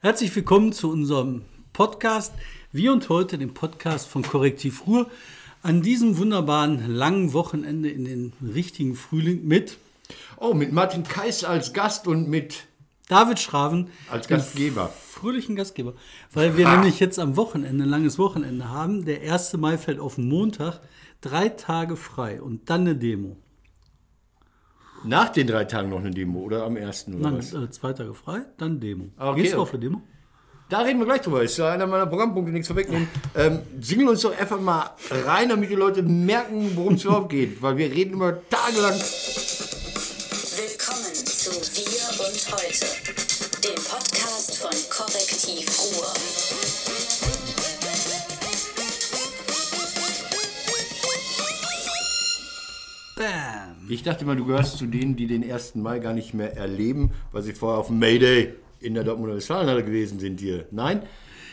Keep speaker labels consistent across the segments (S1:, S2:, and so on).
S1: Herzlich willkommen zu unserem Podcast. Wir und heute den Podcast von Korrektiv Ruhr an diesem wunderbaren langen Wochenende in den richtigen Frühling mit
S2: Oh, mit Martin Kais als Gast und mit
S1: David Schraven
S2: als Gastgeber.
S1: fröhlichen Gastgeber, weil wir nämlich jetzt am Wochenende ein langes Wochenende haben. Der 1. Mai fällt auf den Montag, drei Tage frei und dann eine Demo.
S2: Nach den drei Tagen noch eine Demo oder am ersten oder
S1: Dann
S2: was?
S1: äh, zwei Tage frei, dann Demo.
S2: Okay,
S1: Gehst du auf eine Demo?
S2: Da reden wir gleich drüber. Ist ja einer meiner Programmpunkte, nichts vorwegnehmen. Ähm, singeln uns doch einfach mal rein, damit die Leute merken, worum es überhaupt geht. Weil wir reden immer tagelang.
S3: Willkommen zu Wir und Heute, dem Podcast von Korrektiv Ruhr.
S1: Bam.
S2: Ich dachte mal, du gehörst zu denen, die den 1. Mai gar nicht mehr erleben, weil sie vorher auf Mayday in der Dortmunder Westfalenhalle gewesen sind hier. Nein?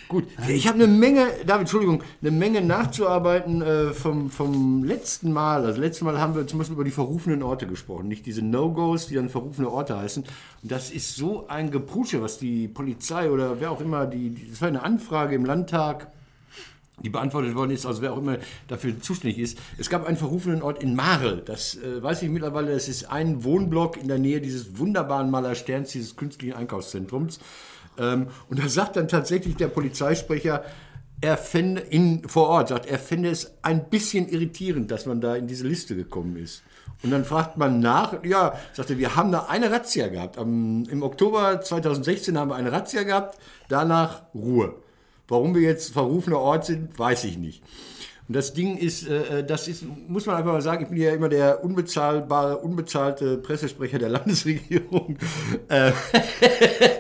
S2: Gut, ich habe eine Menge, David, Entschuldigung, eine Menge nachzuarbeiten äh, vom, vom letzten Mal. Also letztes Mal haben wir zum Beispiel über die verrufenen Orte gesprochen, nicht diese No-Gos, die dann verrufene Orte heißen. Und das ist so ein Geprusche, was die Polizei oder wer auch immer, die das war eine Anfrage im Landtag, die beantwortet worden ist, also wer auch immer dafür zuständig ist. Es gab einen verrufenen Ort in Marl. Das äh, weiß ich mittlerweile. Das ist ein Wohnblock in der Nähe dieses wunderbaren Maler Sterns, dieses künstlichen Einkaufszentrums. Ähm, und da sagt dann tatsächlich der Polizeisprecher, er fände in, vor Ort, sagt, er fände es ein bisschen irritierend, dass man da in diese Liste gekommen ist. Und dann fragt man nach, ja, sagte, wir haben da eine Razzia gehabt. Am, Im Oktober 2016 haben wir eine Razzia gehabt, danach Ruhe. Warum wir jetzt verrufener Ort sind, weiß ich nicht. Und das Ding ist, äh, das ist, muss man einfach mal sagen, ich bin ja immer der unbezahlbare, unbezahlte Pressesprecher der Landesregierung. Äh,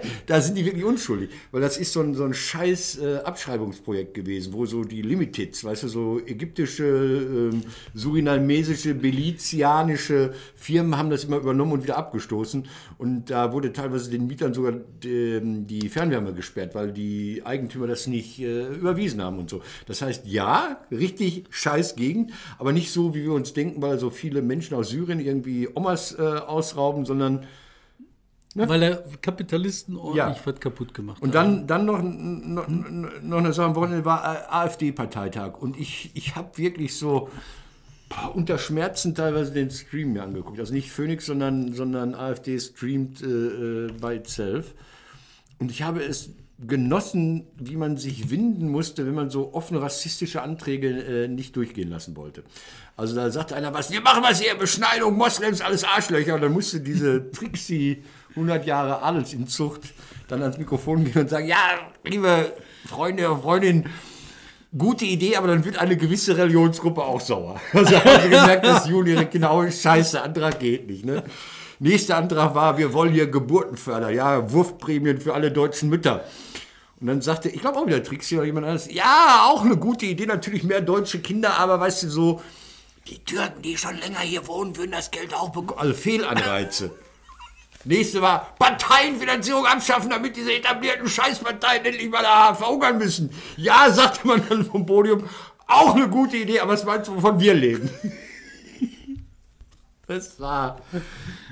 S2: da sind die wirklich unschuldig, weil das ist so ein, so ein scheiß äh, Abschreibungsprojekt gewesen, wo so die Limiteds, weißt du, so ägyptische, ähm, surinamesische, belizianische Firmen haben das immer übernommen und wieder abgestoßen. Und da wurde teilweise den Mietern sogar die, die Fernwärme gesperrt, weil die Eigentümer das nicht äh, überwiesen haben und so. Das heißt, ja, richtig scheiß Gegend, aber nicht so, wie wir uns denken, weil so viele Menschen aus Syrien irgendwie Omas äh, ausrauben, sondern
S1: Weil der Kapitalisten ordentlich
S2: Ja.
S1: was kaputt gemacht
S2: Und
S1: haben.
S2: dann, dann noch, noch, noch eine Sache am Wochenende war äh, AfD-Parteitag. Und ich, ich habe wirklich so unter Schmerzen teilweise den Stream mir angeguckt. Also nicht Phoenix, sondern, sondern AfD streamt äh, äh, by itself. Und ich habe es genossen, wie man sich winden musste, wenn man so offene rassistische Anträge äh, nicht durchgehen lassen wollte. Also da sagte einer was, wir machen was hier, Beschneidung, Moslems, alles Arschlöcher. Und dann musste diese Trixie 100 Jahre Adelsinzucht dann ans Mikrofon gehen und sagen, ja, liebe Freunde und Freundinnen, gute Idee, aber dann wird eine gewisse Religionsgruppe auch sauer. Also haben sie gemerkt, dass Juni genau scheiße, Antrag geht nicht. Ne? Nächster Antrag war, wir wollen hier Geburten fördern, ja, Wurfprämien für alle deutschen Mütter. Und dann sagte, ich glaube auch wieder Trixie oder jemand anderes, ja, auch eine gute Idee, natürlich mehr deutsche Kinder, aber weißt du, so, die Türken, die schon länger hier wohnen, würden das Geld auch bekommen. Also Fehlanreize. Nächste war Parteienfinanzierung abschaffen, damit diese etablierten Scheißparteien endlich mal da verhungern müssen. Ja, sagte man dann vom Podium, auch eine gute Idee, aber was meinst du, wovon wir leben? Das war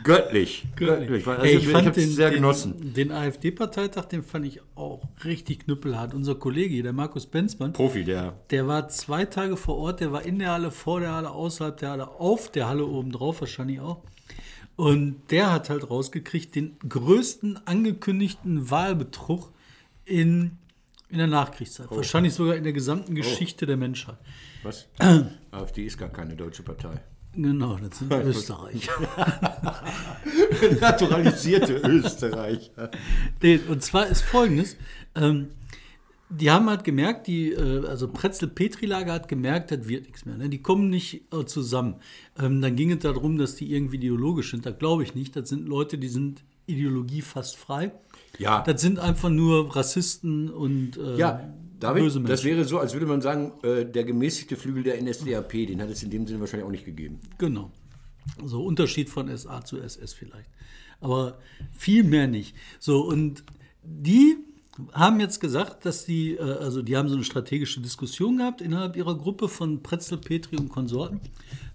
S2: göttlich. Göttlich. Also ich
S1: ich fand den,
S2: sehr
S1: den,
S2: genossen.
S1: den AfD-Parteitag, den fand ich auch richtig knüppelhart. Unser Kollege, der Markus Benzmann,
S2: Profi, der.
S1: der war zwei Tage vor Ort, der war in der Halle, vor der Halle, außerhalb der Halle, auf der Halle oben drauf wahrscheinlich auch. Und der hat halt rausgekriegt, den größten angekündigten Wahlbetrug in, in der Nachkriegszeit.
S2: Oh.
S1: Wahrscheinlich sogar in der gesamten Geschichte der Menschheit.
S2: Was? AfD ist gar keine deutsche Partei.
S1: Genau, das sind Österreich.
S2: Naturalisierte Österreicher.
S1: Und zwar ist folgendes: ähm, Die haben halt gemerkt, die, äh, also Pretzel-Petri-Lager hat gemerkt, das wird nichts mehr. Ne? Die kommen nicht äh, zusammen. Ähm, dann ging es darum, dass die irgendwie ideologisch sind. Das glaube ich nicht. Das sind Leute, die sind Ideologie fast frei.
S2: Ja.
S1: Das sind einfach nur Rassisten und äh,
S2: Ja, David,
S1: böse
S2: das
S1: Menschen.
S2: wäre so, als würde man sagen, äh, der gemäßigte Flügel der NSDAP, den hat es in dem Sinne wahrscheinlich auch nicht gegeben.
S1: Genau. So Unterschied von SA zu SS vielleicht. Aber viel mehr nicht. So, und die haben jetzt gesagt, dass die, äh, also die haben so eine strategische Diskussion gehabt innerhalb ihrer Gruppe von Pretzel, Petri und Konsorten,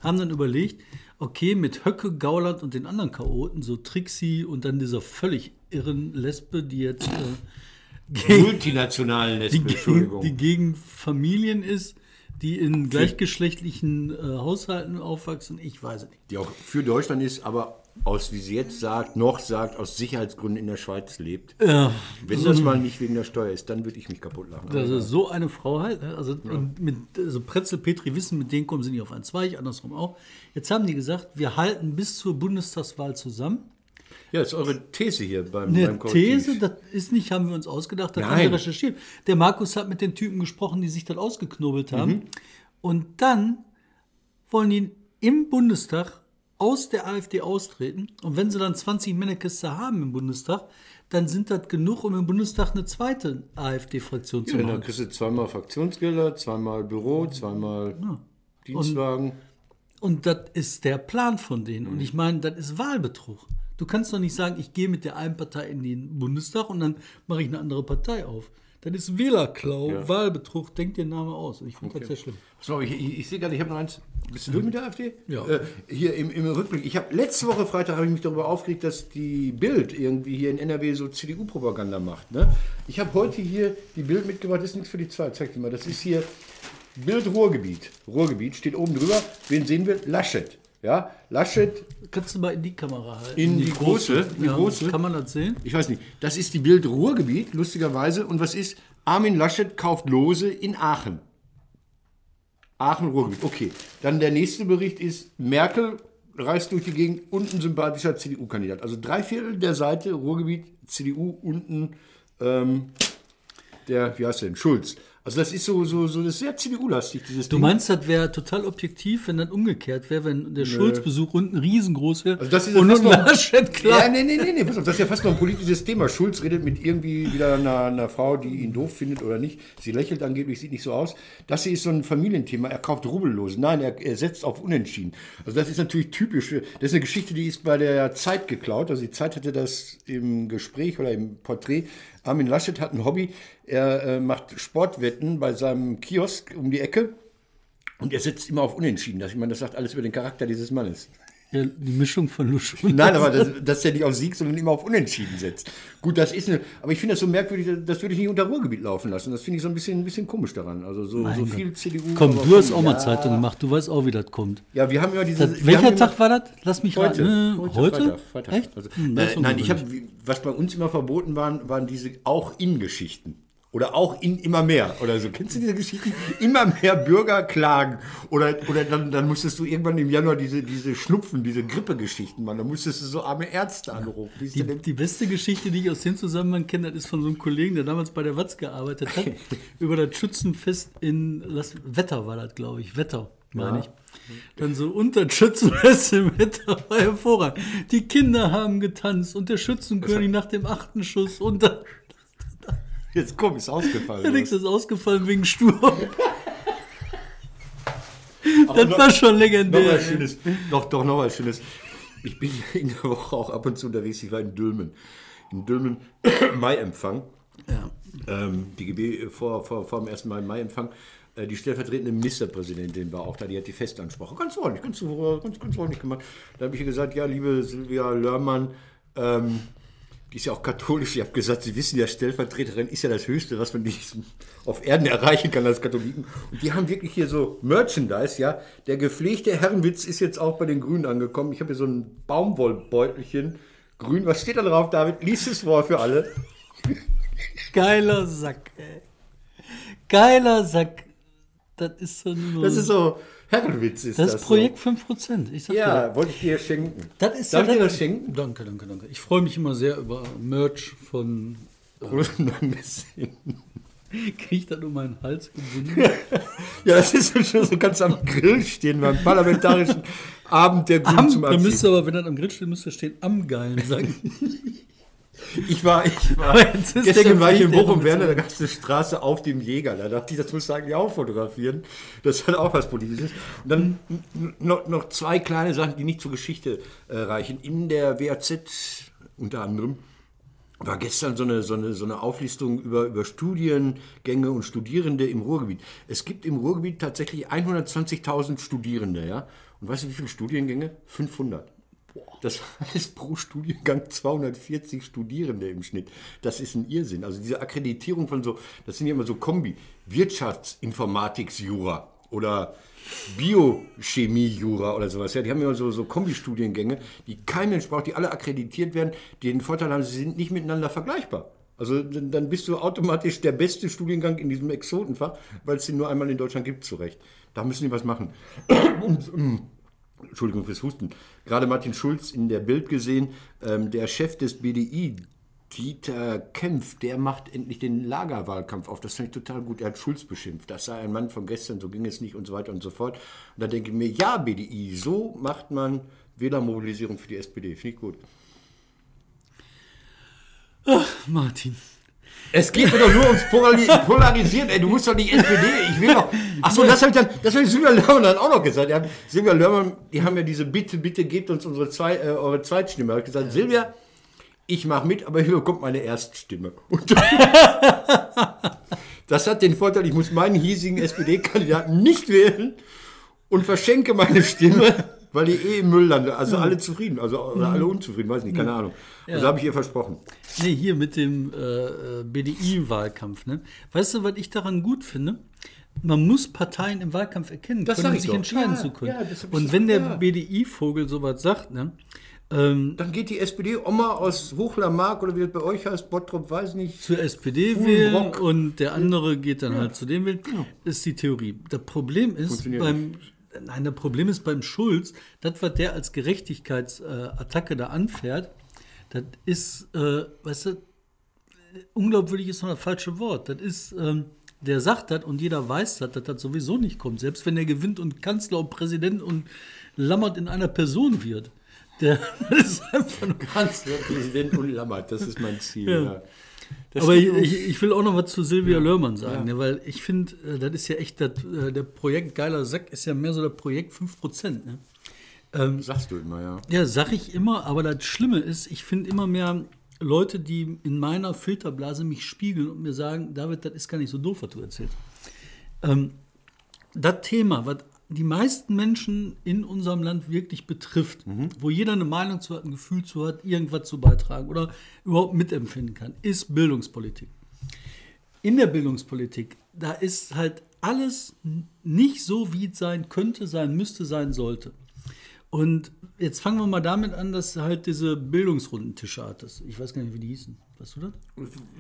S1: haben dann überlegt, okay, mit Höcke, Gauland und den anderen Chaoten, so Trixie und dann dieser völlig irren Lesbe, die jetzt äh,
S2: multinationalen
S1: die,
S2: Lesben,
S1: gegen,
S2: Entschuldigung.
S1: die gegen Familien ist, die in gleichgeschlechtlichen äh, Haushalten aufwachsen. Ich weiß es nicht.
S2: die auch für Deutschland ist, aber aus, wie sie jetzt sagt, noch sagt, aus Sicherheitsgründen in der Schweiz lebt.
S1: Ja,
S2: Wenn das mal nicht wegen der Steuer ist, dann würde ich mich kaputt lachen.
S1: Also so eine Frau halt. ne? Also, und mit, also Pretzel, Petri wissen, mit denen kommen sie nicht auf einen Zweig, andersrum auch. Jetzt haben die gesagt, wir halten bis zur Bundestagswahl zusammen.
S2: Ja, ist eure These hier beim,
S1: Eine
S2: beim.
S1: These, das ist nicht, haben wir uns ausgedacht, das haben wir recherchiert. Der Markus hat mit den Typen gesprochen, die sich das ausgeknobelt haben.
S2: Mhm.
S1: Und dann wollen die im Bundestag aus der AfD austreten. Und wenn sie dann 20 Männekiste haben im Bundestag, dann sind das genug, um im Bundestag eine zweite AfD-Fraktion zu
S2: Ja, dann
S1: machen.
S2: kriegst du zweimal Fraktionsgelder, zweimal Büro, zweimal Dienstwagen.
S1: Und das ist der Plan von denen.
S2: Mhm.
S1: Und ich meine, das ist Wahlbetrug. Du kannst doch nicht sagen, ich gehe mit der einen Partei in den Bundestag und dann mache ich eine andere Partei auf. Das ist Wählerklau,
S2: Ja.
S1: Wahlbetrug, denk den Namen aus. Ich finde das sehr schlimm.
S2: Pass mal, ich, ich, ich sehe gerade, ich habe noch eins. Bist du durch mit der AfD?
S1: Ja.
S2: Äh, hier im, im Rückblick. Ich habe letzte Woche Freitag habe ich mich darüber aufgeregt, dass die Bild irgendwie hier in NRW so CDU-Propaganda macht. Ne? Ich habe heute hier die Bild mitgebracht. Das ist nichts für die Zeit. Zeig dir mal. Das ist hier Bild Ruhrgebiet. Ruhrgebiet steht oben drüber. Wen sehen wir? Laschet. Ja, Laschet
S1: Kannst du mal in die Kamera halten?
S2: In die große, die
S1: ja,
S2: große.
S1: Kann man das sehen?
S2: Ich weiß nicht. Das ist die Bild Ruhrgebiet, lustigerweise. Und was ist? Armin Laschet kauft Lose in Aachen. Aachen Ruhrgebiet. Okay. Dann der nächste Bericht ist Merkel reist durch die Gegend und ein sympathischer CDU-Kandidat. Also drei Viertel der Seite Ruhrgebiet, CDU, unten ähm, der, wie heißt der denn? Schulz. Also das ist so, so, so das ist sehr CDU-lastig, dieses
S1: Du
S2: Ding.
S1: meinst, das wäre total objektiv, wenn das umgekehrt wäre, wenn der Schulz-Besuch unten riesengroß wäre
S2: Also das ist ja
S1: und
S2: fast
S1: nun
S2: noch-
S1: Laschet klar.
S2: Ja, nee, nee, nee, nee, pass auf, das ist ja fast noch ein politisches Thema. Schulz redet mit irgendwie wieder einer, einer Frau, die ihn doof findet oder nicht. Sie lächelt angeblich, sieht nicht so aus. Das hier ist so ein Familienthema. Er kauft Rubellosen. Nein, er, er setzt auf Unentschieden. Also das ist natürlich typisch. Das ist eine Geschichte, die ist bei der Zeit geklaut. Also die Zeit hatte das im Gespräch oder im Porträt. Armin Laschet hat ein Hobby. Er äh, macht Sportwetten bei seinem Kiosk um die Ecke. Und er setzt immer auf Unentschieden. Das, ich meine, das sagt alles über den Charakter dieses Mannes.
S1: Ja, die Mischung von Lusch und
S2: Nein, aber das, dass er nicht auf Sieg, sondern immer auf Unentschieden setzt. Gut, das ist eine, aber ich finde das so merkwürdig, das würde ich nicht unter Ruhrgebiet laufen lassen. Das finde ich so ein bisschen, ein bisschen komisch daran. Also so, so viel CDU.
S1: Komm, du hast auch mal
S2: ja,
S1: Zeitung gemacht, du weißt auch, wie das kommt.
S2: Ja, wir haben immer diese.
S1: Das, welcher
S2: haben immer-
S1: Tag war das? Lass mich
S2: Heute.
S1: raten. Äh, heute?
S2: Freitag, Freitag.
S1: Echt?
S2: Also,
S1: Hm,
S2: äh, nein, ich habe, was bei uns immer verboten waren, waren diese auch In-Geschichten. Oder auch in immer mehr oder so. Kennst du diese Geschichten? Immer mehr Bürger klagen. Oder, oder dann, dann musstest du irgendwann im Januar diese, diese Schnupfen, diese Grippegeschichten machen. Dann musstest du so arme Ärzte anrufen.
S1: Die, die beste Geschichte, die ich aus dem Zusammenhang kenne, das ist von so einem Kollegen, der damals bei der Watz gearbeitet hat, über das Schützenfest in Las Wetter war das, glaube ich. Wetter, meine ich. Dann so unter das Schützenfest im Wetter war hervorragend. Die Kinder haben getanzt und der Schützenkönig nach dem achten Schuss und dann
S2: Jetzt komm, ist ausgefallen.
S1: Nix ist ausgefallen wegen Sturm. das war schon
S2: Noch
S1: legendär.
S2: was Schönes. Doch, doch, noch was Schönes. Ich bin in der Woche auch ab und zu unterwegs. Ich war in Dülmen. In Dülmen Mai-Empfang.
S1: Ja.
S2: Ähm, die GB vor, vor, vor dem ersten Mal Mai-Empfang. Äh, Die stellvertretende Ministerpräsidentin war auch da, die hat die Festansprache. Ganz freundlich, ganz, ganz, ganz freundlich gemacht. Da habe ich ihr gesagt, ja, liebe Silvia Lörmann, ähm, die ist ja auch katholisch. Ich habe gesagt, Sie wissen ja, Stellvertreterin ist ja das Höchste, was man auf Erden erreichen kann als Katholiken. Und die haben wirklich hier so Merchandise, ja. Der gepflegte Herrenwitz ist jetzt auch bei den Grünen angekommen. Ich habe hier so ein Baumwollbeutelchen. Grün, was steht da drauf, David? Lies es vor für alle.
S1: Geiler Sack, ey. Geiler Sack. Das ist so nur.
S2: Das ist so, Herrenwitz ist das.
S1: Das ist Projekt 5%. Ich sag
S2: So.
S1: dir,
S2: Ja, wollte ich dir schenken.
S1: das ist
S2: Darf
S1: ja
S2: ich dir das schenken?
S1: Danke, danke, danke. Ich freue mich immer sehr über Merch von.
S2: Ein bisschen.
S1: Kriege ich das um meinen Hals gebunden?
S2: Ja, das ist so schon so ganz am Grill stehen beim parlamentarischen Abend der Grünen
S1: am,
S2: zum
S1: da
S2: Abschied.
S1: müsste aber, wenn das am Grill steht, müsste stehen am geilen Sack.
S2: Ich war, ich war
S1: der
S2: gestern war ich in Bochum da gab es eine Straße auf dem Jäger. Da dachte ich, das muss ich eigentlich auch fotografieren. Das hat auch was Politisches. Und dann noch, noch zwei kleine Sachen, die nicht zur Geschichte äh, reichen. In der WAZ unter anderem war gestern so eine, so eine, so eine Auflistung über, über Studiengänge und Studierende im Ruhrgebiet. Es gibt im Ruhrgebiet tatsächlich 120.000 Studierende, ja. Und weißt du, wie viele Studiengänge? 500. Das heißt pro Studiengang 240 Studierende im Schnitt. Das ist ein Irrsinn. Also diese Akkreditierung von so, das sind ja immer so Kombi, Wirtschaftsinformatiksjura oder Biochemie-Jura oder sowas. Ja, die haben immer so, so Kombi-Studiengänge, die kein Mensch braucht, die alle akkreditiert werden, die den Vorteil haben, sie sind nicht miteinander vergleichbar. Also dann bist du automatisch der beste Studiengang in diesem Exotenfach, weil es den nur einmal in Deutschland gibt, zurecht. Da müssen die was machen. Und, ähm, Entschuldigung fürs Husten. Gerade Martin Schulz in der Bild gesehen, ähm, der Chef des BDI, Dieter Kempf, der macht endlich den Lagerwahlkampf auf. Das fand ich total gut. Er hat Schulz beschimpft. Das sei ein Mann von gestern, so ging es nicht und so weiter und so fort. Und da denke ich mir, ja, BDI, so macht man Wählermobilisierung für die SPD. Finde ich gut.
S1: Martin.
S2: Es geht mir doch nur ums Polari Polarisieren. Ey, du musst doch nicht SPD. Ich will doch. Achso, das habe ich dann, das habe ich Silvia Lörmann dann auch noch gesagt. Ja, Silvia Lörmann, die haben ja diese Bitte, bitte gebt uns unsere zwei, äh, eure Zweitstimme. Habe ich gesagt, Silvia, ich mache mit, aber hier bekommt meine Erststimme. Das hat den Vorteil, ich muss meinen hiesigen SPD-Kandidaten nicht wählen und verschenke meine Stimme, weil die eh im Müll lande. Also alle zufrieden, also oder alle unzufrieden, weiß nicht, keine Ahnung. Also habe ich ihr versprochen.
S1: Nee, hier mit dem äh, BDI-Wahlkampf. Ne? Weißt du, was ich daran gut finde? Man muss Parteien im Wahlkampf erkennen,
S2: Das
S1: können, um
S2: ich
S1: sich
S2: doch.
S1: entscheiden
S2: Ja,
S1: zu können.
S2: ja, das
S1: Und wenn der
S2: ja.
S1: BDI-Vogel sowas sagt, ne, ähm,
S2: Dann geht die SPD-Oma aus Hochlermark oder wie das bei euch heißt, Bottrop, weiß nicht.
S1: zur SPD wählen und der andere geht dann halt zu dem wählen, ist die Theorie. Das Problem ist beim Nein, das Problem ist beim Schulz, das, was der als Gerechtigkeitsattacke da anfährt, das ist, äh, weißt du, unglaubwürdig ist noch das falsche Wort. Das ist, ähm, der sagt das und jeder weiß das, dass das sowieso nicht kommt. Selbst wenn er gewinnt und Kanzler und Präsident und Lammert in einer Person wird. Der, ist einfach nur
S2: Kanzler, Präsident und Lammert, das ist mein Ziel.
S1: Ja.
S2: Ja. Das
S1: Aber ich, ich, will auch noch was zu Silvia Lörmann sagen, ne, weil ich finde, äh, das ist ja echt, das, äh, der Projekt Geiler Sack ist ja mehr so das Projekt 5%. Ne? Ähm,
S2: sagst du immer, ja.
S1: ja, sag ich immer, aber das Schlimme ist, ich finde immer mehr Leute, die in meiner Filterblase mich spiegeln und mir sagen, David, das ist gar nicht so doof, was du erzählst. Ähm, das Thema, was die meisten Menschen in unserem Land wirklich betrifft, wo jeder eine Meinung zu hat, ein Gefühl zu hat, irgendwas zu beitragen oder überhaupt mitempfinden kann, ist Bildungspolitik. In der Bildungspolitik, da ist halt alles nicht so, wie es sein könnte, sein müsste, sein sollte. Und jetzt fangen wir mal damit an, dass halt diese Bildungsrundentische hattest. Ich weiß gar nicht, wie die hießen. Weißt du das?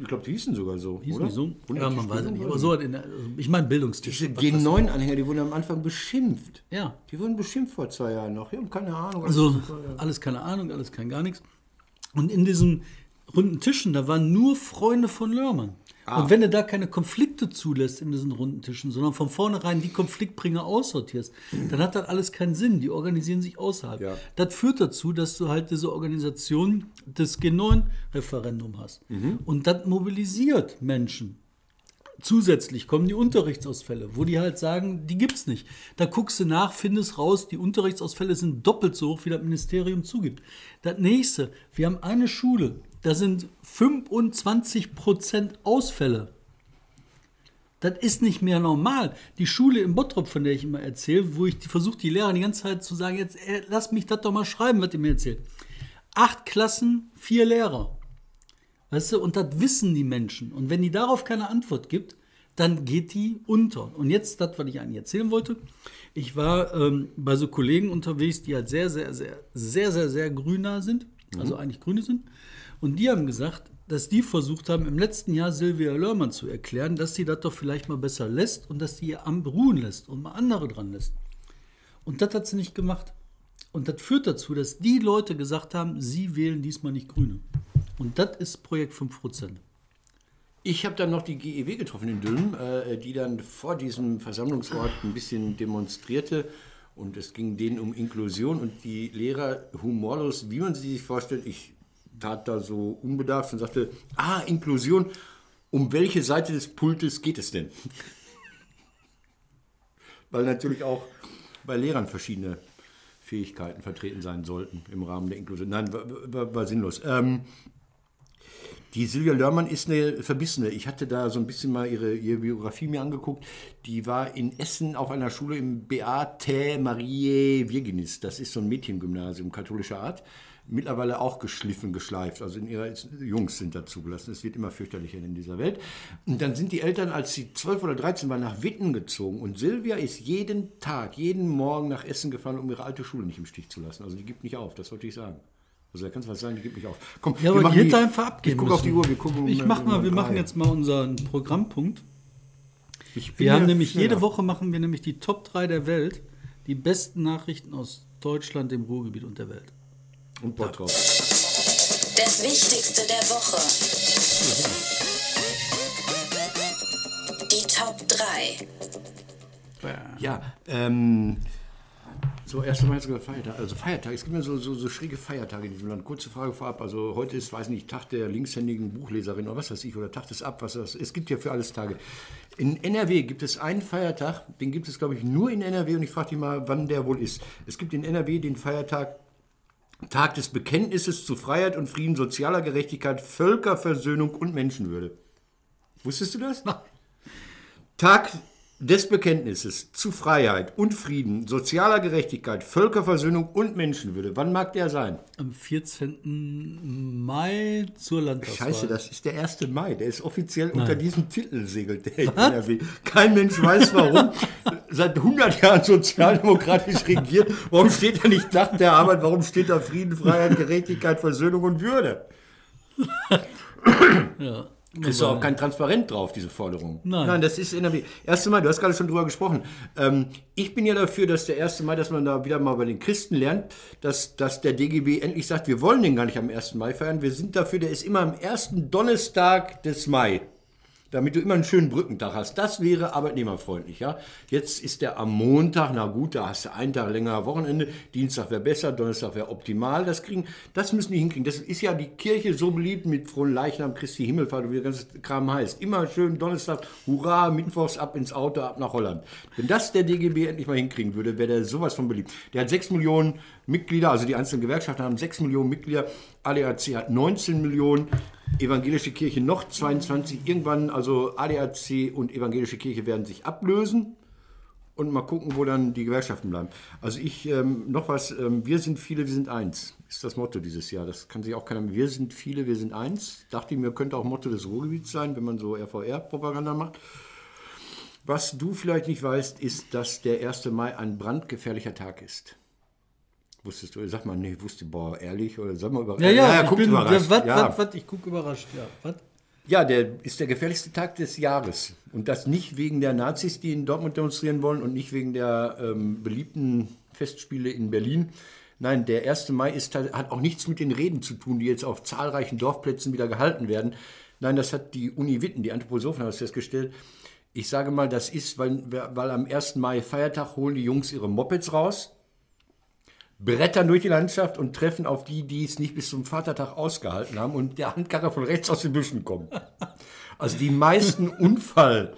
S2: Ich glaube, die hießen sogar so.
S1: Hießen
S2: oder?
S1: die so? Ja, man weiß es nicht. Aber so hat in der, also ich meine Bildungstisch.
S2: Diese G9-Anhänger, die wurden am Anfang beschimpft.
S1: Ja.
S2: Die wurden beschimpft vor zwei Jahren noch. Ja, keine Ahnung.
S1: Also alles keine Ahnung, alles kein gar nichts. Und in diesen runden Tischen, da waren nur Freunde von Lörmann.
S2: Ah.
S1: Und wenn du da keine Konflikte zulässt in diesen runden Tischen, sondern von vornherein die Konfliktbringer aussortierst, dann hat das alles keinen Sinn. Die organisieren sich außerhalb.
S2: Ja.
S1: Das führt dazu, dass du halt diese Organisation des G9-Referendum hast. Und das mobilisiert Menschen. Zusätzlich kommen die Unterrichtsausfälle, wo die halt sagen, die gibt's nicht. Da guckst du nach, findest raus, die Unterrichtsausfälle sind doppelt so hoch, wie das Ministerium zugibt. Das nächste, wir haben eine Schule, da sind 25 Prozent Ausfälle. Das ist nicht mehr normal. Die Schule in Bottrop, von der ich immer erzähle, wo ich versuche, die Lehrer die ganze Zeit zu sagen, jetzt äh, lass mich das doch mal schreiben, was ihr mir erzählt. Acht Klassen, vier Lehrer. Weißt du, und das wissen die Menschen. Und wenn die darauf keine Antwort gibt, dann geht die unter. Und jetzt das, was ich eigentlich erzählen wollte. Ich war ähm, bei so Kollegen unterwegs, die halt sehr, sehr, sehr, sehr, sehr, sehr grüner sind. Also eigentlich Grüne sind. Und die haben gesagt, dass die versucht haben, im letzten Jahr Silvia Lörmann zu erklären, dass sie das doch vielleicht mal besser lässt und dass sie ihr Amt ruhen lässt und mal andere dran lässt. Und das hat sie nicht gemacht. Und das führt dazu, dass die Leute gesagt haben, sie wählen diesmal nicht Grüne. Und das ist Projekt 5%.
S2: Ich habe dann noch die GEW getroffen in Dülmen, äh, die dann vor diesem Versammlungsort ein bisschen demonstrierte. Und es ging denen um Inklusion und die Lehrer humorlos, wie man sie sich vorstellt. Ich tat da so unbedarft und sagte, ah, Inklusion, um welche Seite des Pultes geht es denn? Weil natürlich auch bei Lehrern verschiedene Fähigkeiten vertreten sein sollten im Rahmen der Inklusion. Nein, war, war, war sinnlos. Ähm, Die Silvia Lörmann ist eine Verbissene. Ich hatte da so ein bisschen mal ihre, ihre Biografie mir angeguckt. Die war in Essen auf einer Schule im Beate Marie Virginis. Das ist so ein Mädchengymnasium katholischer Art. Mittlerweile auch geschliffen, geschleift. Also in ihrer Jungs sind da zugelassen. Es wird immer fürchterlicher in dieser Welt. Und dann sind die Eltern, als sie 12 oder 13 waren, nach Witten gezogen. Und Silvia ist jeden Tag, jeden Morgen nach Essen gefahren, um ihre alte Schule nicht im Stich zu lassen. Also die gibt nicht auf, das wollte ich sagen. Also da kannst du was sagen, die gibt nicht auf. Komm,
S1: Ja, aber
S2: machen
S1: die einfach abgeben
S2: Ich gucke auf die. Uhr, wir gucken.
S1: Ich
S2: äh,
S1: mach mal, wir
S2: um
S1: machen
S2: drei.
S1: jetzt mal unseren Programmpunkt. Wir haben nämlich
S2: schneller.
S1: jede Woche machen wir nämlich die Top 3 der Welt, die besten Nachrichten aus Deutschland, dem Ruhrgebiet und der Welt.
S2: Und Bock drauf.
S3: Das Wichtigste der Woche. Die Top 3.
S2: Ja, ähm, so 1. Mai ist sogar Feiertag. Also Feiertag, es gibt ja so, so, so schräge Feiertage in diesem Land. Kurze Frage vorab, also heute ist, weiß nicht, Tag der linkshändigen Buchleserin oder was weiß ich, oder Tag des Abwassers. Es gibt ja für alles Tage. In NRW gibt es einen Feiertag, den gibt es, glaube ich, nur in NRW und ich frage dich mal, wann der wohl ist. Es gibt in NRW den Feiertag Tag des Bekenntnisses zu Freiheit und Frieden, sozialer Gerechtigkeit, Völkerversöhnung und Menschenwürde. Wusstest du das? Tag des Bekenntnisses zu Freiheit und Frieden, sozialer Gerechtigkeit, Völkerversöhnung und Menschenwürde. Wann mag der sein?
S1: Am 14. Mai zur Landtagswahl.
S2: Scheiße, das ist der 1. Mai. Der ist offiziell unter diesem Titel segelt der in NRW. Kein Mensch weiß warum. Seit 100 Jahren sozialdemokratisch regiert. Warum steht da nicht Tag der Arbeit? Warum steht da Frieden, Freiheit, Gerechtigkeit, Versöhnung und Würde?
S1: Ja.
S2: Ist doch auch kein Transparent drauf, diese Forderung.
S1: Nein.
S2: Nein, das ist NRW. 1. Mai, du hast gerade schon drüber gesprochen. Ähm, ich bin ja dafür, dass der 1. Mai, dass man da wieder mal bei den Christen lernt, dass, dass der DGB endlich sagt, wir wollen den gar nicht am 1. Mai feiern. Wir sind dafür, der ist immer am ersten Donnerstag des Mai. Damit du immer einen schönen Brückentag hast. Das wäre arbeitnehmerfreundlich, ja. Jetzt ist der am Montag, na gut, da hast du einen Tag länger Wochenende. Dienstag wäre besser, Donnerstag wäre optimal. Das kriegen, das müssen die hinkriegen. Das ist ja die Kirche so beliebt mit frohen Leichnam, Christi Himmelfahrt, wie der ganze Kram heißt. Immer schön Donnerstag, hurra, mittwochs ab ins Auto, ab nach Holland. Wenn das der DGB endlich mal hinkriegen würde, wäre der sowas von beliebt. Der hat 6 Millionen Mitglieder, also die einzelnen Gewerkschaften haben 6 Millionen Mitglieder. ADAC hat 19 Millionen. Evangelische Kirche noch 22. Irgendwann, also ADAC und Evangelische Kirche werden sich ablösen und mal gucken, wo dann die Gewerkschaften bleiben. Also ich, ähm, noch was, ähm, wir sind viele, wir sind eins, ist das Motto dieses Jahr. Das kann sich auch keiner, wir sind viele, wir sind eins. Dachte ich mir, könnte auch Motto des Ruhrgebiets sein, wenn man so RVR-Propaganda macht. Was du vielleicht nicht weißt, ist, dass der 1. Mai ein brandgefährlicher Tag ist. Wusstest du? Sag mal, nee, wusste, boah, ehrlich, oder sag mal überrascht.
S1: Ja, ja, ich
S2: guck
S1: bin,
S2: überrascht.
S1: Was,
S2: ja.
S1: was, was, ich gucke überrascht. Ja, was?
S2: Ja, der ist der gefährlichste Tag des Jahres. Und das nicht wegen der Nazis, die in Dortmund demonstrieren wollen und nicht wegen der ähm, beliebten Festspiele in Berlin. Nein, der 1. Mai ist, hat auch nichts mit den Reden zu tun, die jetzt auf zahlreichen Dorfplätzen wieder gehalten werden. Nein, das hat die Uni Witten, die Anthroposophen haben das festgestellt. Ich sage mal, das ist, weil, weil am 1. Mai Feiertag holen die Jungs ihre Mopeds raus, brettern durch die Landschaft und treffen auf die, die es nicht bis zum Vatertag ausgehalten haben und der Handkarre von rechts aus den Büschen kommen. Also die meisten Unfallzahlen,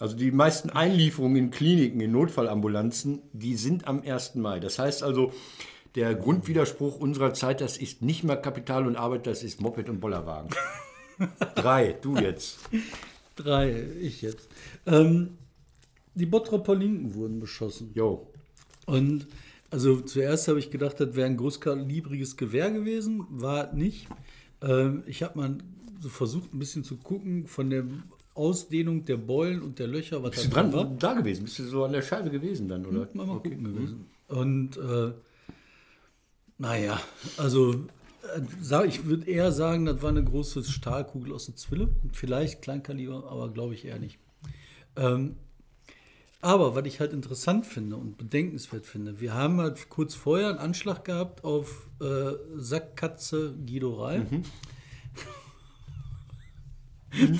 S2: also die meisten Einlieferungen in Kliniken, in Notfallambulanzen, die sind am 1. Mai. Das heißt also, der Grundwiderspruch unserer Zeit, das ist nicht mehr Kapital und Arbeit, das ist Moped und Bollerwagen. Drei, du jetzt.
S1: Drei, ich jetzt. Ähm, die Bottroper Linken wurden beschossen.
S2: Jo.
S1: Und also zuerst habe ich gedacht, das wäre ein großkalibriges Gewehr gewesen, war nicht. Ähm, ich habe mal so versucht, ein bisschen zu gucken von der Ausdehnung der Beulen und der Löcher, was
S2: Bist
S1: da dran war.
S2: da gewesen? Bist du so an der Scheibe gewesen dann, oder?
S1: Mal, mal gucken gewesen. Und äh, naja, also äh, ich würde eher sagen, das war eine große Stahlkugel aus der Zwille. Vielleicht Kleinkaliber, aber glaube ich eher nicht. Ähm, aber was ich halt interessant finde und bedenkenswert finde, wir haben halt kurz vorher einen Anschlag gehabt auf äh, Sackkatze Guido Reil.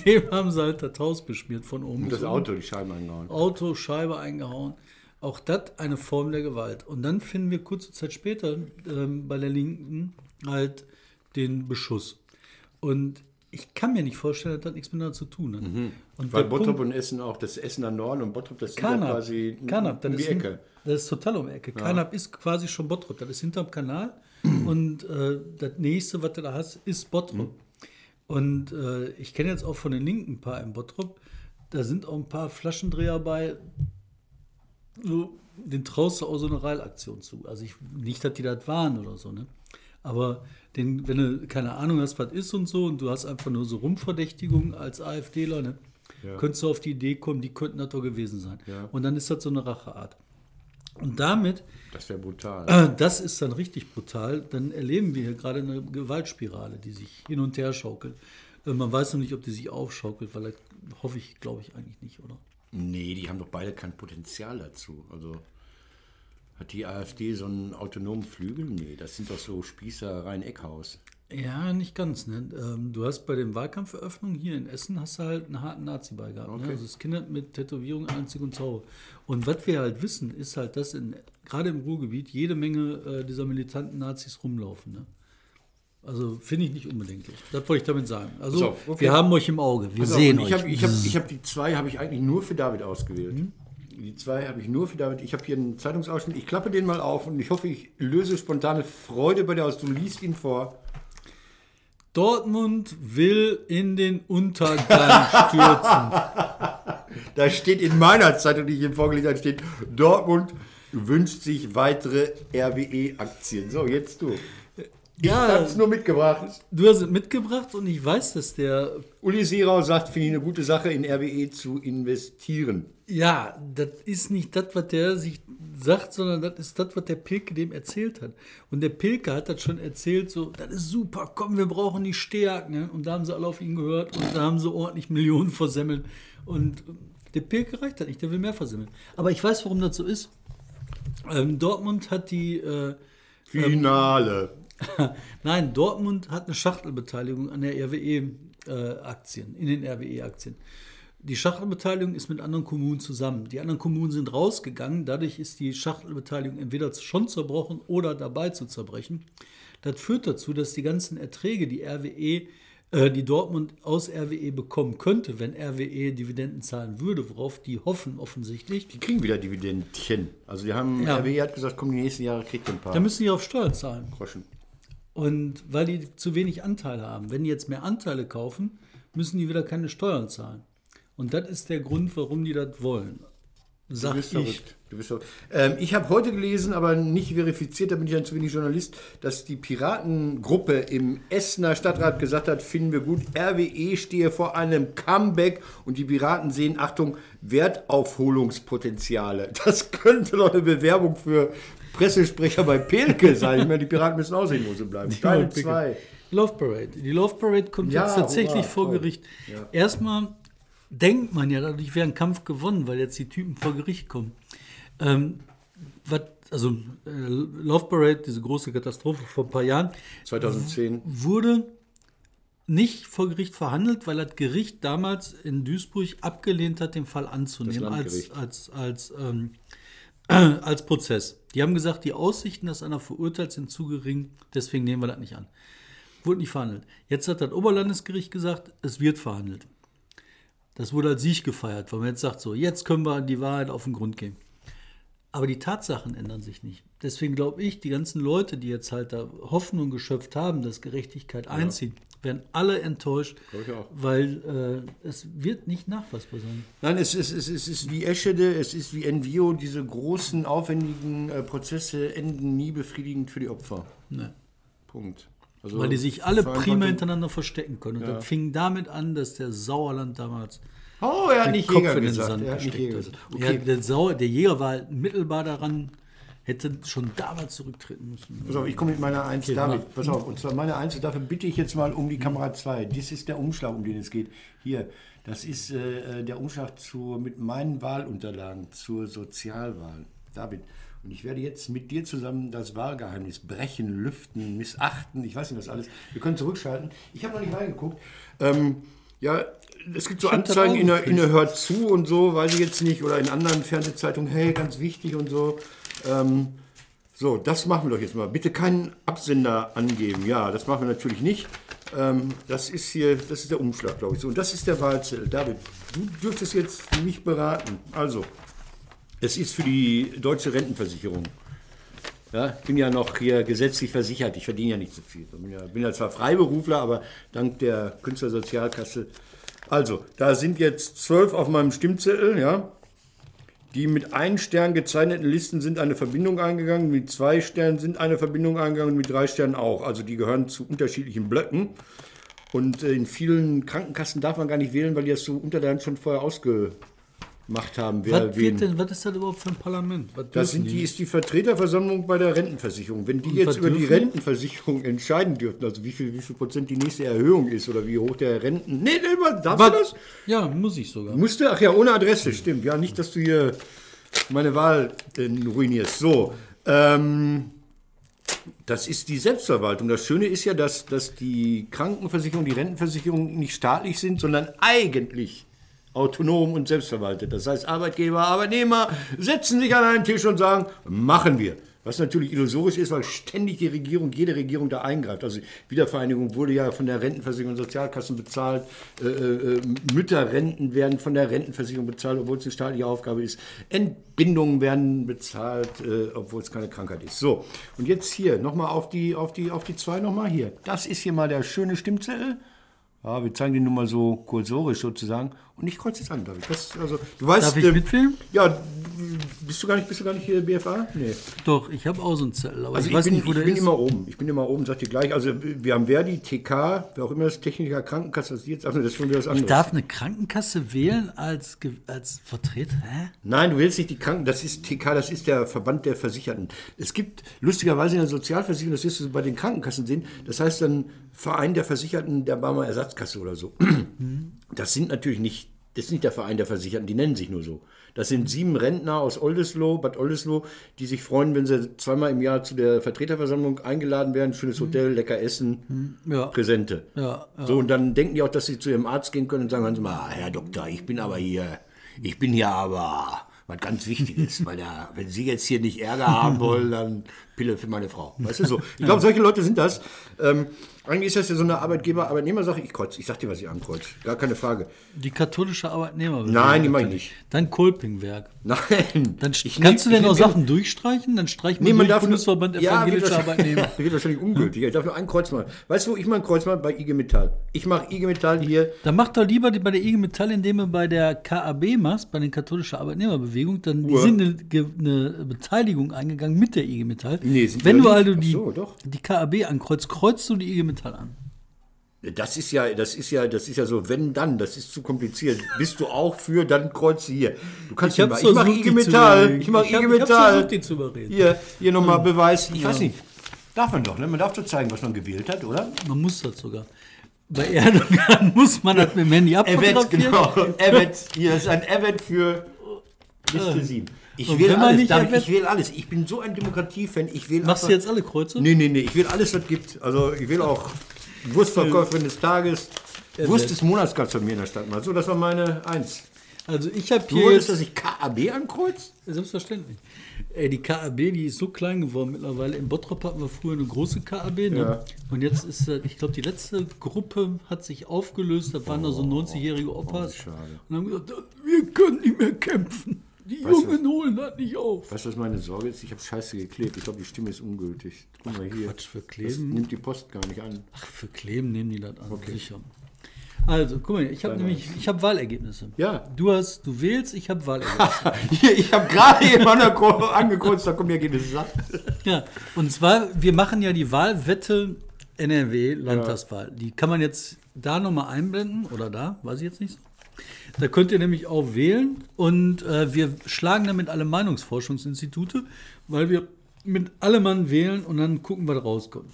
S1: Dem haben sie halt das Haus beschmiert von oben.
S2: Und das. Auto, die Scheiben eingehauen.
S1: Auto, Scheibe eingehauen. Auch das eine Form der Gewalt. Und dann finden wir kurze Zeit später ähm, bei der Linken halt den Beschuss. Und ich kann mir nicht vorstellen, dass das nichts miteinander zu tun hat. Und
S2: Weil Bottrop
S1: Punkt-
S2: und Essen auch, das Essen an Norden und Bottrop, das sind ja
S1: Kanab,
S2: quasi
S1: Kanab,
S2: um die
S1: ist,
S2: Ecke.
S1: Das ist total um die Ecke. Kanab ist quasi schon Bottrop. Das ist hinterm Kanal. Und äh, das nächste, was du da hast, ist Bottrop. Und äh, ich kenne jetzt auch von den Linken ein paar im Bottrop, da sind auch ein paar Flaschendreher bei, so, den traust du auch so eine Reilaktion zu. Also ich, nicht, dass die das waren oder so, ne? Aber den, wenn du keine Ahnung hast, was ist und so, und du hast einfach nur so Rumverdächtigung als AfDler, ne?
S2: Ja.
S1: Könntest du auf die Idee kommen, die könnten das doch gewesen sein.
S2: Ja.
S1: Und dann ist das so eine Racheart. Und damit
S2: Das wäre brutal.
S1: äh, Das ist dann richtig brutal. Dann erleben wir hier gerade eine Gewaltspirale, die sich hin und her schaukelt. Äh, Man weiß noch nicht, ob die sich aufschaukelt, weil das hoffe ich, glaube ich eigentlich nicht, oder?
S2: Nee, die haben doch beide kein Potenzial dazu. Also hat die AfD so einen autonomen Flügel? Nee, das sind doch so Spießer rein Eckhaus.
S1: Ja, nicht ganz. Ne? Ähm, Du hast bei den Wahlkampferöffnungen hier in Essen hast du halt einen harten Nazi bei gehabt. Ne?
S2: Okay.
S1: Also das Kinder mit Tätowierung einzig und Zauber. Und was wir halt wissen, ist halt, dass in, gerade im Ruhrgebiet jede Menge äh, dieser militanten Nazis rumlaufen. Ne? Also finde ich nicht unbedenklich. Das wollte ich damit sagen. Also
S2: auf, okay.
S1: wir haben euch im Auge. Wir
S2: Pass
S1: sehen
S2: und
S1: euch.
S2: ich habe ich hab, ich hab die zwei habe ich eigentlich nur für David ausgewählt. Die zwei habe ich nur für David. Ich habe hier einen Zeitungsausschnitt. Ich klappe den mal auf und ich hoffe, ich löse spontane Freude bei dir aus. Du liest ihn vor.
S1: Dortmund will in den Untergang stürzen.
S2: Da steht in meiner Zeitung, die ich ihm vorgelesen habe, steht, Dortmund wünscht sich weitere RWE-Aktien. So, jetzt du. Ich
S1: Ja.
S2: habe es nur mitgebracht.
S1: Du hast es mitgebracht und ich weiß, dass der
S2: Uli Sierau sagt, finde ich eine gute Sache, in RWE zu investieren.
S1: Ja, das ist nicht das, was der sich sagt, sondern das ist das, was der Pilke dem erzählt hat. Und der Pilke hat das schon erzählt, so, das ist super, komm, wir brauchen die Stärken. Ne? Und da haben sie alle auf ihn gehört und da haben sie ordentlich Millionen versemmelt. Und der Pilke reicht das nicht, der will mehr versemmeln. Aber ich weiß, warum das so ist. Ähm, Dortmund hat die, äh,
S2: Finale.
S1: nein, Dortmund hat eine Schachtelbeteiligung an der RWE-Aktien, in den RWE-Aktien. Die Schachtelbeteiligung ist mit anderen Kommunen zusammen. Die anderen Kommunen sind rausgegangen. Dadurch ist die Schachtelbeteiligung entweder schon zerbrochen oder dabei zu zerbrechen. Das führt dazu, dass die ganzen Erträge, die RWE, äh, die Dortmund aus RWE bekommen könnte, wenn RWE Dividenden zahlen würde, worauf die hoffen offensichtlich,
S2: Die kriegen wieder Dividendchen. Also die haben,
S1: Ja.
S2: RWE hat gesagt, komm, die nächsten Jahre kriegt ihr ein paar
S1: da müssen die auf Steuern zahlen.
S2: Groschen.
S1: Und weil die zu wenig Anteile haben. Wenn die jetzt mehr Anteile kaufen, müssen die wieder keine Steuern zahlen. Und das ist der Grund, warum die das wollen.
S2: Du
S1: Sag
S2: bist
S1: ich.
S2: verrückt. Du bist verrückt. Ähm, ich habe heute gelesen, aber nicht verifiziert, da bin ich dann zu wenig Journalist, dass die Piratengruppe im Essener Stadtrat gesagt hat, finden wir gut, RWE stehe vor einem Comeback und die Piraten sehen, Achtung, Wertaufholungspotenziale. Das könnte doch eine Bewerbung für Pressesprecher bei Pelke sein. Ich meine, die Piraten müssen auch sehen, wo sie bleiben. Teil 2.
S1: Love Parade. Die Love Parade kommt
S2: Ja,
S1: jetzt tatsächlich
S2: hurra,
S1: vor. Gericht.
S2: Ja.
S1: Erstmal denkt man ja, dadurch wäre ein Kampf gewonnen, weil jetzt die Typen vor Gericht kommen. Ähm, was, also äh, Love Parade, diese große Katastrophe vor ein paar Jahren,
S2: 2010.
S1: wurde nicht vor Gericht verhandelt, weil das Gericht damals in Duisburg abgelehnt hat, den Fall anzunehmen als, als, als, ähm, als Prozess. Die haben gesagt, die Aussichten, dass einer verurteilt sind, zu gering, deswegen nehmen wir das nicht an. Wurde nicht verhandelt. Jetzt hat das Oberlandesgericht gesagt, es wird verhandelt. Das wurde als Sieg gefeiert, weil man jetzt sagt, so, jetzt können wir die Wahrheit auf den Grund gehen. Aber die Tatsachen ändern sich nicht. Deswegen glaube ich, die ganzen Leute, die jetzt halt da Hoffnung geschöpft haben, dass Gerechtigkeit einzieht, werden alle enttäuscht,
S2: Glaub ich auch.
S1: weil äh, es wird nicht nachweisbar sein.
S2: Nein, es ist, es, ist, es ist wie Eschede, es ist wie Envio. Diese großen, aufwendigen äh, Prozesse enden nie befriedigend für die Opfer.
S1: Ne.
S2: Punkt. Also
S1: Weil die sich alle prima hintereinander verstecken können. Und das fing damit an, dass der Sauerland damals
S2: Oh, er hat
S1: den
S2: nicht
S1: Kopf
S2: Jäger
S1: in den
S2: gesagt.
S1: Sand
S2: Er hat
S1: gesteckt hat. Ja,
S2: Okay,
S1: der, Sau der Jäger war halt mittelbar daran, hätte schon damals zurücktreten müssen.
S2: pass auf, ich komme mit meiner Eins,
S1: Okay,
S2: David. Pass auf, und zwar meine Eins, und dafür bitte ich jetzt mal um die Kamera 2. Dies ist der Umschlag, um den es geht. Hier, das ist äh, der Umschlag zu, mit meinen Wahlunterlagen zur Sozialwahl. David, und ich werde jetzt mit dir zusammen das Wahlgeheimnis brechen, lüften, missachten, ich weiß nicht was alles. Wir können zurückschalten. Ich habe noch nicht reingeguckt. Ähm, ja, es gibt so Anzeigen in der, in der Hört zu und so, weiß ich jetzt nicht, oder in anderen Fernsehzeitungen, hey, ganz wichtig und so. Ähm, so, das machen wir doch jetzt mal. Bitte keinen Absender angeben. Ja, das machen wir natürlich nicht. Ähm, das ist hier, das ist der Umschlag, glaube ich. So, und das ist der Wahlzettel. David, du dürftest jetzt mich beraten. Also, es ist für die deutsche Rentenversicherung. Ja, ich bin ja noch hier gesetzlich versichert, ich verdiene ja nicht so viel. Ich bin ja, bin ja zwar Freiberufler, aber dank der Künstlersozialkasse. Also, da sind jetzt zwölf auf meinem Stimmzettel, ja. Die mit einem Stern gezeichneten Listen sind eine Verbindung eingegangen, mit zwei Sternen sind eine Verbindung eingegangen mit drei Sternen auch. Also die gehören zu unterschiedlichen Blöcken. Und äh, in vielen Krankenkassen darf man gar nicht wählen, weil die das so unter der Hand schon vorher ausgemacht haben. Wer
S1: Was, wird denn, was ist das überhaupt für ein Parlament? Was
S2: das sind die, ist die Vertreterversammlung bei der Rentenversicherung. Wenn die
S1: Und
S2: jetzt
S1: was
S2: über die? Rentenversicherung entscheiden dürften, also wie viel, wie viel Prozent die nächste Erhöhung ist oder wie hoch der Renten... Nee, nee, was, darfst du das?
S1: Ja, muss ich sogar.
S2: Musste, ach ja, ohne Adresse, stimmt. Ja, nicht, dass du hier meine Wahl äh, ruinierst. So, ähm, das ist die Selbstverwaltung. Das Schöne ist ja, dass, dass die Krankenversicherung, die Rentenversicherung nicht staatlich sind, sondern eigentlich autonom und selbstverwaltet. Das heißt, Arbeitgeber, Arbeitnehmer setzen sich an einen Tisch und sagen, machen wir. Was natürlich illusorisch ist, weil ständig die Regierung, jede Regierung da eingreift. Also Wiedervereinigung wurde ja von der Rentenversicherung und Sozialkassen bezahlt. Äh, äh, Mütterrenten werden von der Rentenversicherung bezahlt, obwohl es eine staatliche Aufgabe ist. Entbindungen werden bezahlt, äh, obwohl es keine Krankheit ist. So, und jetzt hier nochmal auf die, auf, die, auf die zwei nochmal hier. Das ist hier mal der schöne Stimmzettel. Ja, wir zeigen den nur mal so kursorisch sozusagen. Und ich kreuze jetzt an, David. Das, also, du weißt,
S1: Darf ich
S2: ähm,
S1: mitfilmen?
S2: Ja, bist du gar nicht, bist du gar nicht hier BFA? Nee.
S1: Doch, ich habe auch so einen Zettel, aber
S2: Also
S1: ich
S2: ich,
S1: weiß
S2: bin,
S1: nicht, wo
S2: ich
S1: der
S2: bin
S1: ist.
S2: immer oben. Ich bin immer oben, sagt ihr gleich. Also wir haben Verdi, TK, wer auch immer das Techniker, Krankenkasse, das ist jetzt, nee, das ist schon wieder was
S1: Ich
S2: anderes.
S1: darf eine Krankenkasse wählen als, als Vertreter? Hä?
S2: Nein, du willst nicht die Kranken, das ist TK, das ist der Verband der Versicherten. Es gibt lustigerweise in der Sozialversicherung, das wirst du bei den Krankenkassen sehen, das heißt dann Verein der Versicherten der Barmer Ersatzkasse oder so. Das sind natürlich nicht, das ist nicht der Verein der Versicherten, die nennen sich nur so. Das sind sieben Rentner aus Oldesloe, Bad Oldesloe, die sich freuen, wenn sie zweimal im Jahr zu der Vertreterversammlung eingeladen werden, schönes Hotel, lecker Essen,
S1: Ja.
S2: Präsente.
S1: Ja, ja.
S2: So, und dann denken die auch, dass sie zu ihrem Arzt gehen können und sagen, hören Sie mal, Herr Doktor, ich bin aber hier, ich bin hier aber was ganz Wichtiges, weil da, wenn Sie jetzt hier nicht Ärger haben wollen, dann Pille für meine Frau. Weißt du so? Ich glaube, solche Leute sind das. Ähm, eigentlich ist das ja so eine Arbeitgeber-Arbeitnehmer-Sache. Ich kreuz, ich sag dir, was ich ankreuze. Gar keine Frage.
S1: Die katholische Arbeitnehmerbewegung.
S2: Nein, die mach ich nicht.
S1: Dann Kolpingwerk.
S2: Nein.
S1: Dann
S2: Ich
S1: kannst
S2: nehm-
S1: du denn auch Sachen durchstreichen? Dann streich mal
S2: Nee, man
S1: durch Bundesverband
S2: Ja,
S1: evangelischer
S2: wird wahrscheinlich-
S1: Arbeitnehmer.
S2: wird wahrscheinlich ungültig. Ich darf nur ein Kreuz machen. Weißt du, wo ich mal ein Kreuz mache? Bei IG Metall. Ich mache IG Metall hier.
S1: Dann mach doch lieber die, bei der IG Metall, indem du bei der KAB machst, bei den katholischen Arbeitnehmerbewegung, dann die
S2: Uhr.
S1: sind eine, eine Beteiligung eingegangen mit der IG Metall.
S2: Nee, sind
S1: Wenn du
S2: ja
S1: also
S2: nicht. Ach
S1: die,
S2: so,
S1: die KAB ankreuzt, kreuzt du die IG Metall an.
S2: Das ist ja, das ist ja, das ist ja so, wenn dann, das ist zu kompliziert. Bist du auch für, dann kreuze hier. Du kannst
S1: Ich
S2: mal, ich mache IG Metall, ich mache
S1: Ich
S2: IG
S1: ich
S2: Metall.
S1: versucht, die zu überreden.
S2: Hier, hier nochmal Beweis. Ich weiß nicht. Darf man doch, ne? Man darf doch zeigen, was man gewählt hat, oder?
S1: Man muss das sogar. Bei Erdogan muss man das mit dem Handy
S2: Evet,
S1: abfotografieren.
S2: genau. Evet, hier ist ein Evet für Liste 7. Ich
S1: man
S2: alles,
S1: Evet-
S2: ich wähle alles. Ich bin so ein Demokratiefan, ich wähle
S1: Machst du jetzt alle Kreuze?
S2: Nee, nee, nee, ich will alles, was es gibt. Also ich will auch Wurstverkäuferin des Tages. Wurst des Monats gab es bei mir in der Stadt mal. So, das war meine Eins.
S1: Also ich habe
S2: Du
S1: hier
S2: wolltest,
S1: jetzt,
S2: dass ich KAB ankreuz?
S1: Selbstverständlich. Ey, die KAB, die ist so klein geworden mittlerweile. In Bottrop hatten wir früher eine große KAB. Ne?
S2: Ja.
S1: Und jetzt ist, äh, ich glaube, die letzte Gruppe hat sich aufgelöst. Da waren da so 90-jährige Opas.
S2: Oh, schade.
S1: Und haben gesagt, wir können nicht mehr kämpfen. Die
S2: Weißt
S1: Jungen holen das nicht auf.
S2: Weißt du, was meine Sorge ist? Ich habe scheiße geklebt. Ich glaube, die Stimme ist ungültig. Guck mal hier.
S1: Quatsch, für
S2: Das
S1: Kleben.
S2: nimmt die Post gar nicht an.
S1: Ach, für Kleben nehmen die das an, sicher. Also, guck mal, ich habe nämlich, ich habe Wahlergebnisse.
S2: Ja.
S1: Du hast, du wählst, ich habe Wahlergebnisse.
S2: Hier, ich habe gerade Ko- angekreuzt, da kommen Ergebnisse.
S1: Ja, und zwar, wir machen ja die Wahlwette NRW Landtagswahl. Die kann man jetzt da nochmal einblenden oder da, weiß ich jetzt nicht. Da könnt ihr nämlich auch wählen und äh, wir schlagen damit alle Meinungsforschungsinstitute, weil wir mit allem Mann wählen und dann gucken, was rauskommt.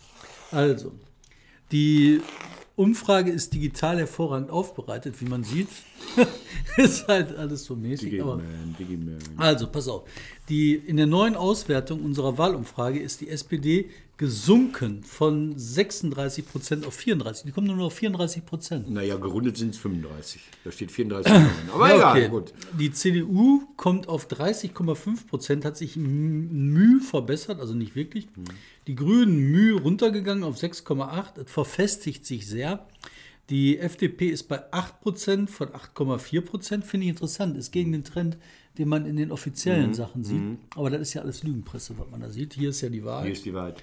S1: Also, die Umfrage ist digital hervorragend aufbereitet, wie man sieht. ist halt alles so mäßig,
S2: Digiman, Digiman.
S1: also, pass auf. Die, in der neuen Auswertung unserer Wahlumfrage ist die SPD gesunken von 36 Prozent auf 34. Die kommen nur noch auf 34 Prozent.
S2: Naja, gerundet sind es 35. Da steht 34. drin. Aber egal, gut.
S1: Die CDU kommt auf 30,5 Prozent, hat sich Mühe verbessert, also nicht wirklich.
S2: Hm.
S1: Die Grünen Mühe runtergegangen auf 6,8. Es verfestigt sich sehr. Die FDP ist bei 8% von 8,4%, finde ich interessant. Ist gegen den Trend, den man in den offiziellen Sachen sieht. Aber das ist ja alles Lügenpresse, was man da sieht. Hier ist ja die Wahrheit.
S2: Hier ist die Wahrheit.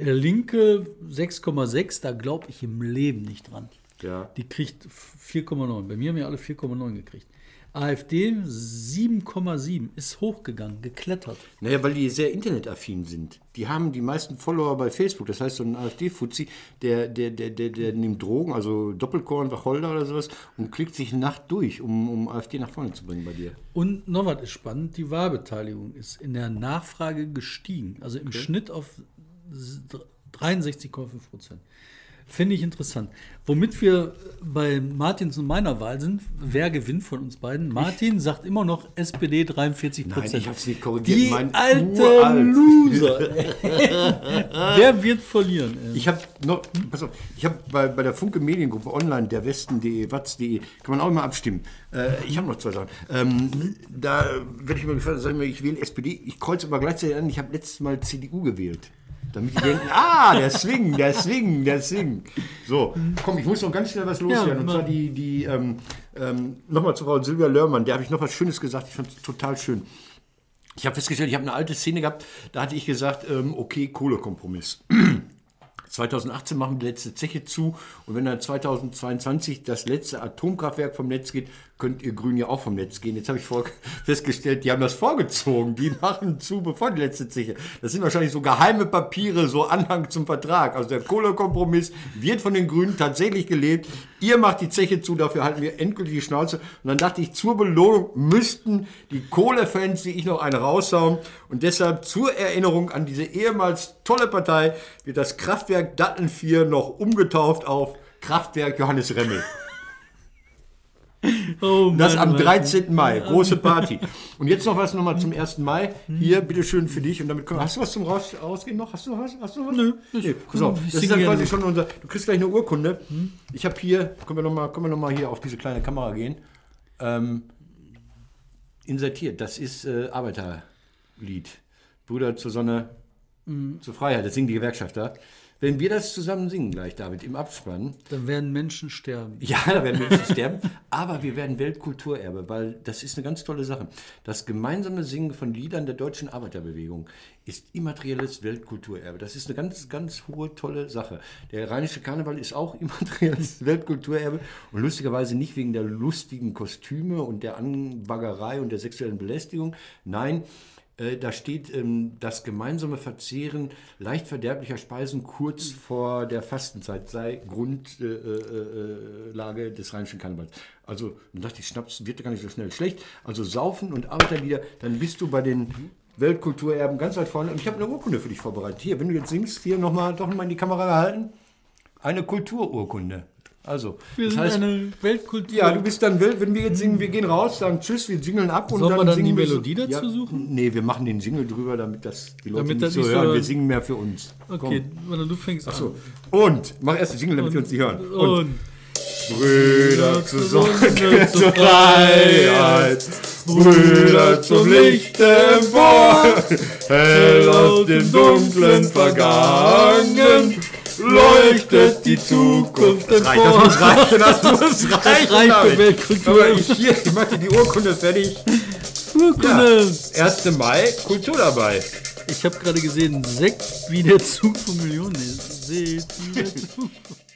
S1: Äh, Linke 6,6, da glaube ich im Leben nicht dran.
S2: Ja.
S1: Die kriegt 4,9. Bei mir haben ja alle 4,9 gekriegt. AfD 7,7 ist hochgegangen, geklettert.
S2: Naja, weil die sehr internetaffin sind. Die haben die meisten Follower bei Facebook. Das heißt, so ein AfD-Fuzzi, der, der, der, der, der nimmt Drogen, also Doppelkorn, Wacholder oder sowas, und klickt sich Nacht durch, um, um AfD nach vorne zu bringen bei dir.
S1: Und noch was ist spannend, die Wahlbeteiligung ist in der Nachfrage gestiegen. Also im Schnitt auf 63,5 Prozent. Finde ich interessant. Womit wir bei Martins und meiner Wahl sind, wer gewinnt von uns beiden? Martin sagt immer noch SPD 43 Prozent.
S2: Nein, ich hab's nicht korrigiert.
S1: Die
S2: Mein
S1: alte
S2: uralt.
S1: Loser. wer wird verlieren?
S2: Ich habe noch, pass auf, ich habe bei, bei der Funke Mediengruppe online, der Westen.de, watz.de, kann man auch immer abstimmen. Äh, ich habe noch zwei Sachen. Ähm, da werde ich mal gefragt, sag ich mal, ich wähle SPD, ich kreuze aber gleichzeitig an, ich habe letztes Mal CDU gewählt. Damit die denken, ah, der Swing, der Swing, der Swing. So, komm, ich muss noch ganz schnell was loswerden. und
S1: mach.
S2: zwar die, die ähm, ähm, nochmal zu Frau Silvia Lörmann, der habe ich noch was Schönes gesagt, ich fand es total schön. Ich habe festgestellt, ich habe eine alte Szene gehabt, da hatte ich gesagt, ähm, okay, Kohlekompromiss. 2018 machen wir die letzte Zeche zu und wenn dann 2022 das letzte Atomkraftwerk vom Netz geht, könnt ihr Grünen ja auch vom Netz gehen. Jetzt habe ich festgestellt, die haben das vorgezogen. Die machen zu, bevor die letzte Zeche. Das sind wahrscheinlich so geheime Papiere, so Anhang zum Vertrag. Also der Kohlekompromiss wird von den Grünen tatsächlich gelebt. Ihr macht die Zeche zu, dafür halten wir endgültig die Schnauze. Und dann dachte ich, zur Belohnung müssten die Kohlefans, die ich noch eine raushauen. Und deshalb zur Erinnerung an diese ehemals tolle Partei wird das Kraftwerk Datteln 4 noch umgetauft auf Kraftwerk Johannes Remmel.
S1: Oh
S2: Das am
S1: Mann.
S2: 13. Mai, große Party. Und jetzt noch was nochmal zum 1. Mai. Hier, bitteschön für dich. Und damit können, hast du was zum Raus, Rausgehen noch? Hast du noch was? Hast du noch was?
S1: Nö,
S2: Nee,
S1: ich
S2: Das ist dann quasi schon unser. Du kriegst gleich eine Urkunde. Ich habe hier, können wir nochmal noch mal hier auf diese kleine Kamera gehen. Ähm, insertiert. Das ist äh, Arbeiterlied. Brüder zur Sonne, zur Freiheit. Das singen die Gewerkschafter. Wenn wir das zusammen singen gleich, David, im Abspann,
S1: Dann werden Menschen sterben.
S2: ja, da werden Menschen sterben, aber wir werden Weltkulturerbe, weil das ist eine ganz tolle Sache. Das gemeinsame Singen von Liedern der deutschen Arbeiterbewegung ist immaterielles Weltkulturerbe. Das ist eine ganz, ganz hohe, tolle Sache. Der rheinische Karneval ist auch immaterielles Weltkulturerbe und lustigerweise nicht wegen der lustigen Kostüme und der Anbaggerei und der sexuellen Belästigung. Nein, äh, da steht ähm, das gemeinsame Verzehren leicht verderblicher Speisen kurz vor der Fastenzeit sei Grundlage äh, äh, Lage des rheinischen Karnevals. Also, dann dachte ich, Schnaps wird gar nicht so schnell schlecht. Also Saufen und Arbeiterlieder, dann bist du bei den Weltkulturerben ganz weit vorne. Und ich habe eine Urkunde für dich vorbereitet. Hier, wenn du jetzt singst, hier nochmal doch mal in die Kamera gehalten. Eine Kultururkunde. Also,
S1: Wir
S2: das
S1: sind
S2: heißt,
S1: eine Weltkultur.
S2: ja, du bist dann wild, wenn wir jetzt singen, wir gehen raus, sagen Tschüss, wir jingeln ab und
S1: Sollen
S2: dann
S1: wir dann
S2: singen
S1: die
S2: wir so-
S1: Melodie dazu suchen?
S2: Nee, wir machen den Jingle drüber, damit das die Leute
S1: Damit
S2: nicht
S1: das
S2: so
S1: nicht so
S2: hören. Wir
S1: hören.
S2: singen mehr für uns.
S1: okay, oder du fängst an.
S2: So. Und mach erst den Jingle, damit wir uns nicht hören. Und,
S1: Und
S2: Brüder zur Sonne,
S1: zur
S2: Freiheit, Brüder zum Licht empor, hell aus dem dunklen Vergangen, leuchtet die Zukunft
S1: empor.
S2: Das reichen, das muss reichen.
S1: reicht für. Weltkultur.
S2: Aber ich, hier, ich mache die Urkunde fertig.
S1: Urkunde.
S2: 1. Mai, Kultur dabei.
S1: Ich habe gerade gesehen, Sekt wie der Zug von Millionen. Seht, wie der Zug.